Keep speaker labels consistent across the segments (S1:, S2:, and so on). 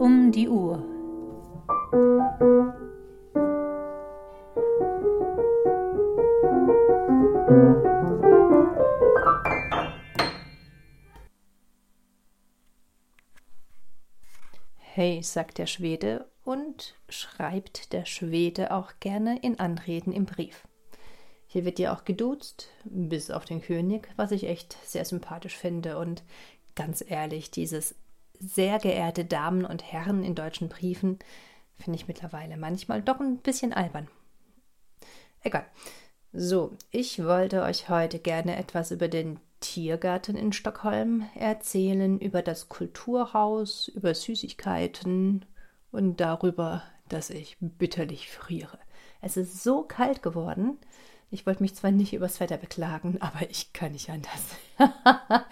S1: Um die Uhr. Hey, sagt der Schwede und schreibt der Schwede auch gerne in Anreden im Brief. Hier wird ja auch geduzt, bis auf den König, was ich echt sehr sympathisch finde. Und ganz ehrlich, dieses sehr geehrte Damen und Herren in deutschen Briefen finde ich mittlerweile manchmal doch ein bisschen albern. Egal. So, ich wollte euch heute gerne etwas über den Tiergarten in Stockholm erzählen, über das Kulturhaus, über Süßigkeiten und darüber, dass ich bitterlich friere. Es ist so kalt geworden, ich wollte mich zwar nicht übers Wetter beklagen, aber ich kann nicht anders.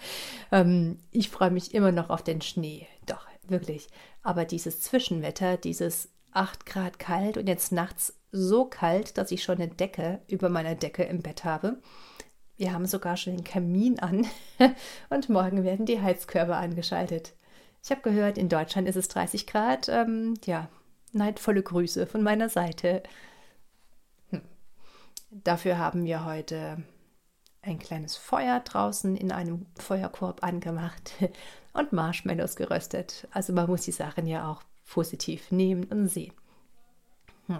S1: ähm, ich freue mich immer noch auf den Schnee. Doch, wirklich. Aber dieses Zwischenwetter, dieses 8 Grad kalt und jetzt nachts so kalt, dass ich schon eine Decke über meiner Decke im Bett habe. Wir haben sogar schon den Kamin an und morgen werden die Heizkörper angeschaltet. Ich habe gehört, in Deutschland ist es 30 Grad. Ähm, ja, neidvolle Grüße von meiner Seite. Dafür haben wir heute ein kleines Feuer draußen in einem Feuerkorb angemacht und Marshmallows geröstet. Also man muss die Sachen ja auch positiv nehmen und sehen. Hm.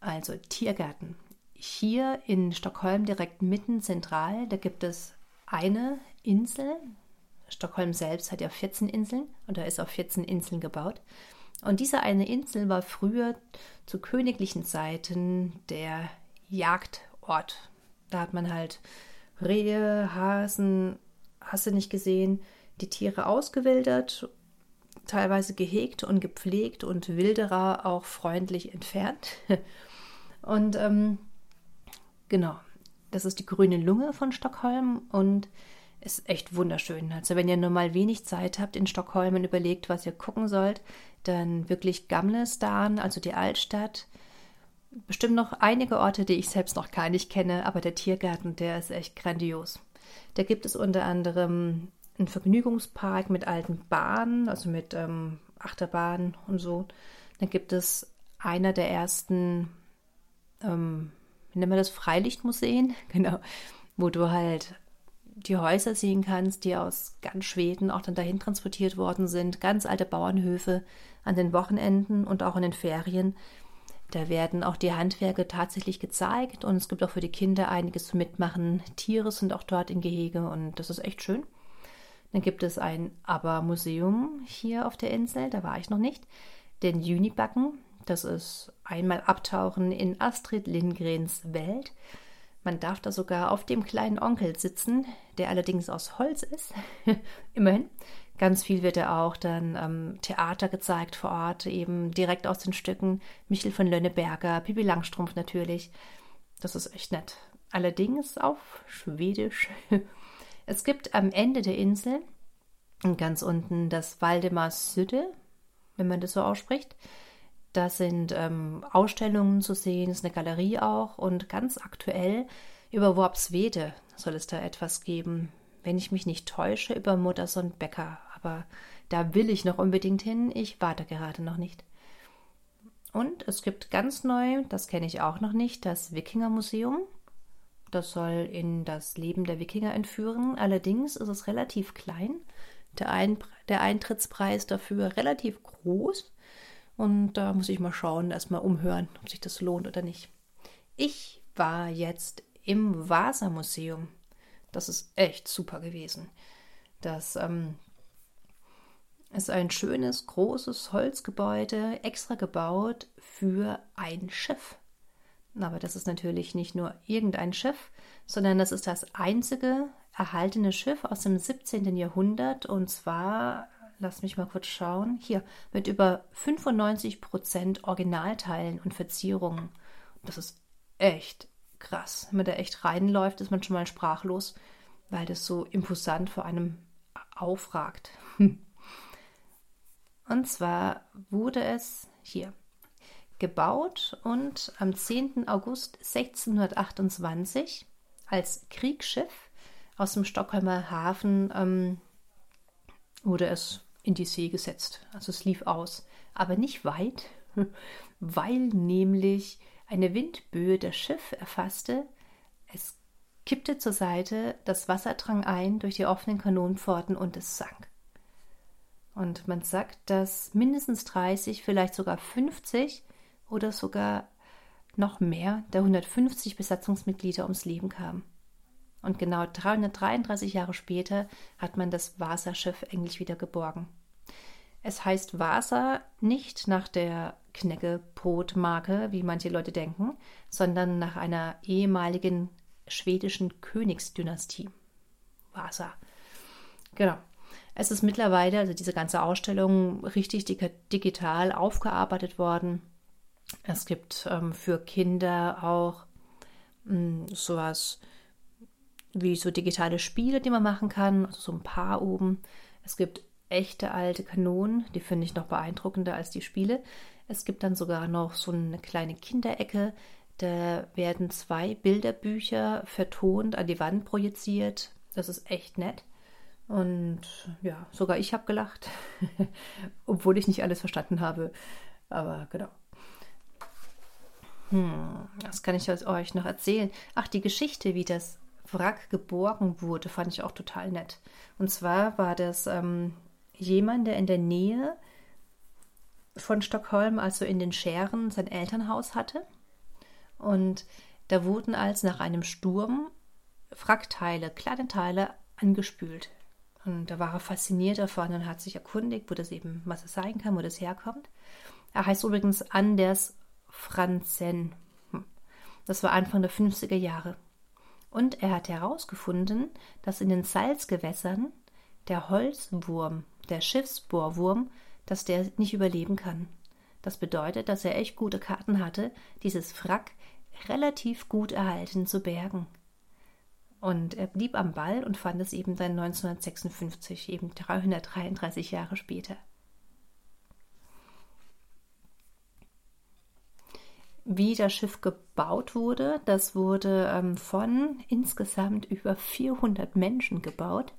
S1: Also Tiergarten. Hier in Stockholm direkt mitten zentral, da gibt es eine Insel. Stockholm selbst hat ja 14 Inseln und da ist auf 14 Inseln gebaut. Und diese eine Insel war früher zu königlichen Zeiten der Jagdort. Da hat man halt Rehe, Hasen, hast du nicht gesehen, die Tiere ausgewildert, teilweise gehegt und gepflegt und Wilderer auch freundlich entfernt. Und ähm, genau, das ist die grüne Lunge von Stockholm und ist echt wunderschön. Also wenn ihr nur mal wenig Zeit habt in Stockholm und überlegt, was ihr gucken sollt, dann wirklich Gamlestan, also die Altstadt. Bestimmt noch einige Orte, die ich selbst noch gar nicht kenne, aber der Tiergarten, der ist echt grandios. Da gibt es unter anderem einen Vergnügungspark mit alten Bahnen, also mit ähm, Achterbahnen und so. Dann gibt es einer der ersten, ähm, wie nennen wir das, Freilichtmuseen, genau, wo du halt die Häuser sehen kannst, die aus ganz Schweden auch dann dahin transportiert worden sind, ganz alte Bauernhöfe an den Wochenenden und auch in den Ferien. Da werden auch die Handwerke tatsächlich gezeigt und es gibt auch für die Kinder einiges zu mitmachen. Tiere sind auch dort in Gehege und das ist echt schön. Dann gibt es ein Aber-Museum hier auf der Insel, da war ich noch nicht. Den Junibacken, das ist einmal Abtauchen in Astrid Lindgrens Welt. Man darf da sogar auf dem kleinen Onkel sitzen, der allerdings aus Holz ist. Immerhin. Ganz viel wird er auch dann ähm, Theater gezeigt vor Ort, eben direkt aus den Stücken. Michel von Lönneberger, Pippi Langstrumpf natürlich. Das ist echt nett. Allerdings auf Schwedisch. Es gibt am Ende der Insel, ganz unten, das Waldemar Süde, wenn man das so ausspricht. Da sind ähm, Ausstellungen zu sehen, ist eine Galerie auch und ganz aktuell über Worpswede soll es da etwas geben. Wenn ich mich nicht täusche, über Mutterson Becker. Aber da will ich noch unbedingt hin. Ich warte gerade noch nicht. Und es gibt ganz neu, das kenne ich auch noch nicht, das Wikingermuseum. Das soll in das Leben der Wikinger entführen. Allerdings ist es relativ klein. Der, Ein der Eintrittspreis dafür relativ groß. Und da muss ich mal schauen, erstmal umhören, ob sich das lohnt oder nicht. Ich war jetzt im Vasa-Museum. Das ist echt super gewesen. Das ähm, ist ein schönes, großes Holzgebäude, extra gebaut für ein Schiff. Aber das ist natürlich nicht nur irgendein Schiff, sondern das ist das einzige erhaltene Schiff aus dem 17. Jahrhundert und zwar lass mich mal kurz schauen, hier, mit über 95 Prozent Originalteilen und Verzierungen. Das ist echt krass. Wenn man da echt reinläuft, ist man schon mal sprachlos, weil das so imposant vor einem aufragt. Und zwar wurde es hier gebaut und am 10. August 1628 als Kriegsschiff aus dem Stockholmer Hafen ähm, wurde es in die See gesetzt. Also es lief aus, aber nicht weit, weil nämlich eine Windböe das Schiff erfasste. Es kippte zur Seite, das Wasser drang ein durch die offenen Kanonenpforten und es sank. Und man sagt, dass mindestens 30, vielleicht sogar 50 oder sogar noch mehr der 150 Besatzungsmitglieder ums Leben kamen. Und genau 333 Jahre später hat man das Vasa-Schiff endlich wieder geborgen. Es heißt Vasa nicht nach der Knäckebrotmarke, wie manche Leute denken, sondern nach einer ehemaligen schwedischen Königsdynastie. Vasa. Genau. Es ist mittlerweile, also diese ganze Ausstellung, richtig digital aufgearbeitet worden. Es gibt ähm, für Kinder auch mh, hm, sowas wie so digitale Spiele, die man machen kann, also so ein paar oben. Es gibt echte alte Kanonen, die finde ich noch beeindruckender als die Spiele. Es gibt dann sogar noch so eine kleine Kinderecke, da werden zwei Bilderbücher vertont, an die Wand projiziert. Das ist echt nett. Und ja, sogar ich habe gelacht, obwohl ich nicht alles verstanden habe. Aber genau. Hm, was kann ich euch noch erzählen? Ach, die Geschichte, wie das Wrack geborgen wurde, fand ich auch total nett. Und zwar war das ähm, jemand, der in der Nähe von Stockholm, also in den Scheren, sein Elternhaus hatte. Und da wurden als nach einem Sturm Wrackteile, kleine Teile angespült. Und da war er fasziniert davon und hat sich erkundigt, wo das eben, was es sein kann, wo das herkommt. Er heißt übrigens Anders Franzen. Hm. Das war Anfang der 50er Jahre. Und er hat herausgefunden, dass in den Salzgewässern der Holzwurm, der Schiffsbohrwurm, dass der nicht überleben kann. Das bedeutet, dass er echt gute Karten hatte, dieses Wrack relativ gut erhalten zu bergen. Und er blieb am Ball und fand es eben dann 1956, eben 333 Jahre später. Wie das Schiff gebaut wurde, das wurde ähm, von insgesamt über 400 Menschen gebaut,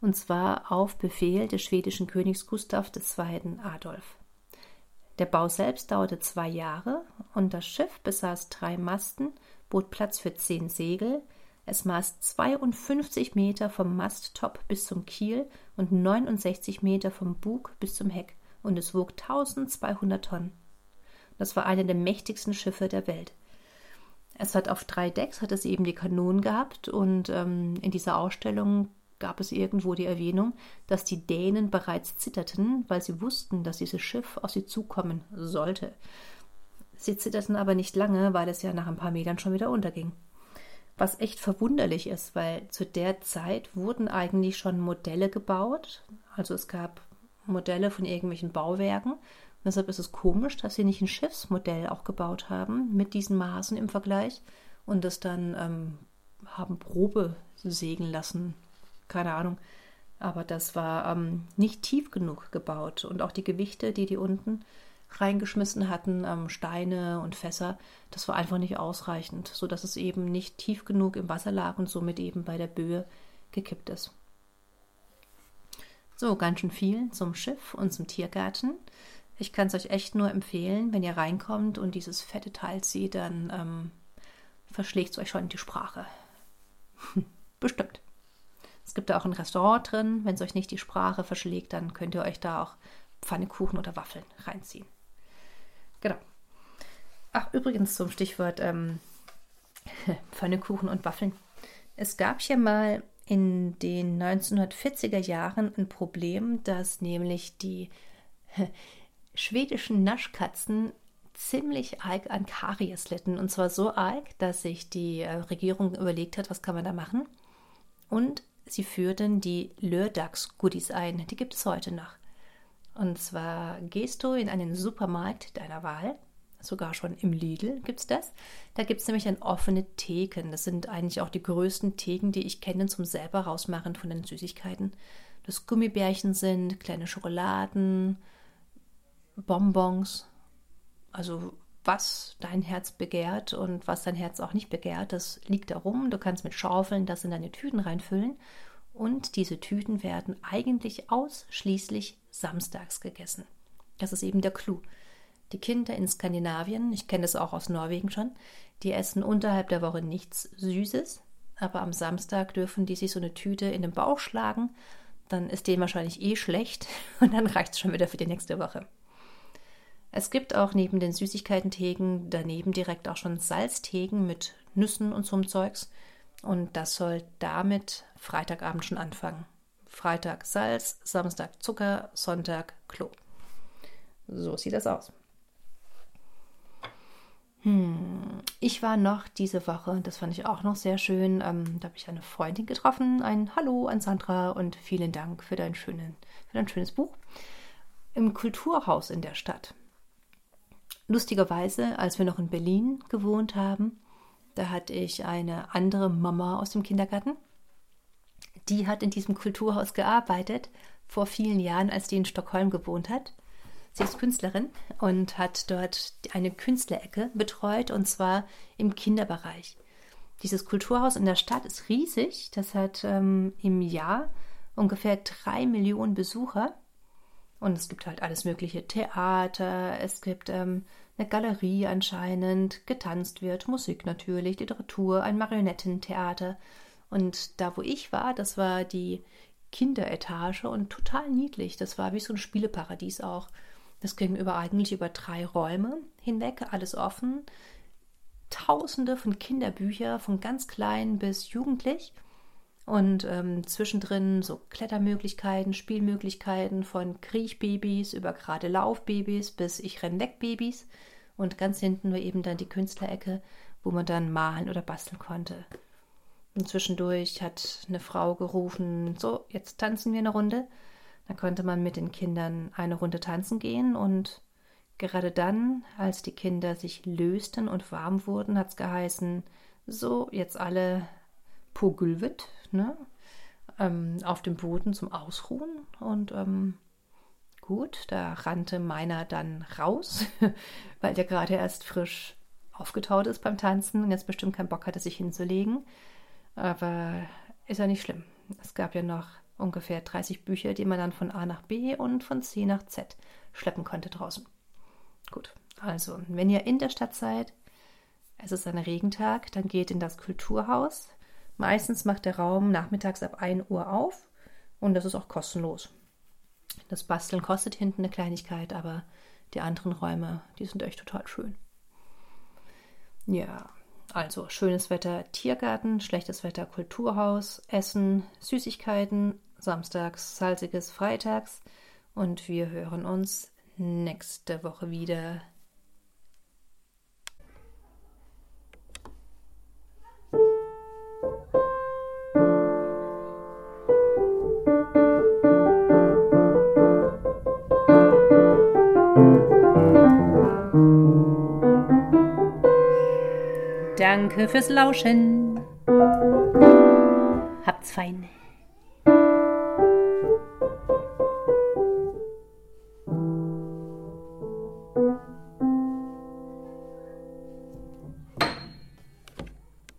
S1: und zwar auf Befehl des schwedischen Königs Gustav II. Adolf. Der Bau selbst dauerte zwei Jahre und das Schiff besaß drei Masten, bot Platz für zehn Segel. Es maß 52 Meter vom Masttop bis zum Kiel und 69 Meter vom Bug bis zum Heck und es wog 1200 Tonnen. Das war eine der mächtigsten Schiffe der Welt. Es hat auf drei Decks hat es eben die Kanonen gehabt und ähm, in dieser Ausstellung gab es irgendwo die Erwähnung, dass die Dänen bereits zitterten, weil sie wussten, dass dieses Schiff auf sie zukommen sollte. Sie zitterten aber nicht lange, weil es ja nach ein paar Metern schon wieder unterging. Was echt verwunderlich ist, weil zu der Zeit wurden eigentlich schon Modelle gebaut. Also es gab Modelle von irgendwelchen Bauwerken. Deshalb ist es komisch, dass sie nicht ein Schiffsmodell auch gebaut haben mit diesen Maßen im Vergleich und das dann ähm, haben Probe sägen lassen keine Ahnung. Aber das war ähm, nicht tief genug gebaut. Und auch die Gewichte, die die unten reingeschmissen hatten, ähm, Steine und Fässer, das war einfach nicht ausreichend, sodass es eben nicht tief genug im Wasser lag und somit eben bei der Böe gekippt ist. So, ganz schön viel zum Schiff und zum Tiergarten. Ich kann es euch echt nur empfehlen, wenn ihr reinkommt und dieses fette Teil seht, dann ähm, verschlägt es euch schon die Sprache. Bestimmt. Es gibt da auch ein Restaurant drin. Wenn es euch nicht die Sprache verschlägt, dann könnt ihr euch da auch Pfannekuchen oder Waffeln reinziehen. Genau. Ach, übrigens zum Stichwort ähm, Pfannekuchen und Waffeln. Es gab hier mal in den 1940er Jahren ein Problem, dass nämlich die schwedischen Naschkatzen ziemlich arg an Karies litten. Und zwar so arg, dass sich die äh, Regierung überlegt hat, was kann man da machen. Und sie führten die Lördags-Goodies ein. Die gibt es heute noch. Und zwar gehst du in einen Supermarkt deiner Wahl, sogar schon im Lidl gibt es das. Da gibt es nämlich dann offene Theken. Das sind eigentlich auch die größten Theken, die ich kenne zum selber rausmachen von den Süßigkeiten. Das Gummibärchen sind, kleine Schokoladen, Bonbons. Also was dein Herz begehrt und was dein Herz auch nicht begehrt, das liegt da rum. Du kannst mit Schaufeln das in deine Tüten reinfüllen Und diese Tüten werden eigentlich ausschließlich samstags gegessen. Das ist eben der Clou. Die Kinder in Skandinavien, ich kenne das auch aus Norwegen schon, die essen unterhalb der Woche nichts Süßes, aber am Samstag dürfen die sich so eine Tüte in den Bauch schlagen, dann ist denen wahrscheinlich eh schlecht und dann reicht es schon wieder für die nächste Woche. Es gibt auch neben den Süßigkeiten-Theken daneben direkt auch schon Salztheken mit Nüssen und so Zeugs. Und das soll damit Freitagabend schon anfangen. Freitag Salz, Samstag Zucker, Sonntag Klo. So sieht das aus. Hm. Ich war noch diese Woche, das fand ich auch noch sehr schön, ähm, da habe ich eine Freundin getroffen, ein Hallo an Sandra und vielen Dank für dein, schönen, für dein schönes Buch im Kulturhaus in der Stadt. Lustigerweise, als wir noch in Berlin gewohnt haben, da hatte ich eine andere Mama aus dem Kindergarten. Die hat in diesem Kulturhaus gearbeitet, vor vielen Jahren, als die in Stockholm gewohnt hat. Sie ist Künstlerin und hat dort eine Künstlerecke betreut und zwar im Kinderbereich. Dieses Kulturhaus in der Stadt ist riesig. Das hat ähm, im Jahr ungefähr drei Millionen Besucher. Und es gibt halt alles mögliche Theater, es gibt ähm, eine Galerie anscheinend, getanzt wird, Musik natürlich, Literatur, ein Marionettentheater. Und da, wo ich war, das war die Kinderetage und total niedlich. Das war wie so ein Spieleparadies auch. Das ging über eigentlich über drei Räume hinweg, alles offen. Tausende von Kinderbüchern, von ganz klein bis jugendlich. Und ähm, zwischendrin so Klettermöglichkeiten, Spielmöglichkeiten von Kriechbabys über gerade Laufbabys bis Ich renn weg Babys. Und ganz hinten war eben dann die Künstlerecke, wo man dann malen oder basteln konnte. Und zwischendurch hat eine Frau gerufen, so, jetzt tanzen wir eine Runde. Da konnte man mit den Kindern eine Runde tanzen gehen und gerade dann, als die Kinder sich lösten und warm wurden, hat es geheißen, so, jetzt alle Pogülvet, ne? Ähm, auf dem Boden zum Ausruhen. Und ähm, gut, da rannte meiner dann raus, weil der gerade erst frisch aufgetaut ist beim Tanzen und jetzt bestimmt keinen Bock hatte, sich hinzulegen. Aber ist ja nicht schlimm. Es gab ja noch ungefähr 30 Bücher, die man dann von A nach B und von C nach Z schleppen konnte draußen. Gut, also wenn ihr in der Stadt seid, es ist ein Regentag, dann geht in das Kulturhaus. Meistens macht der Raum nachmittags ab 1 Uhr auf und das ist auch kostenlos. Das Basteln kostet hinten eine Kleinigkeit, aber die anderen Räume, die sind echt total schön. Ja, also schönes Wetter Tiergarten, schlechtes Wetter Kulturhaus, Essen, Süßigkeiten, samstags salziges freitags und wir hören uns nächste Woche wieder. Danke fürs Lauschen. Habt's fein.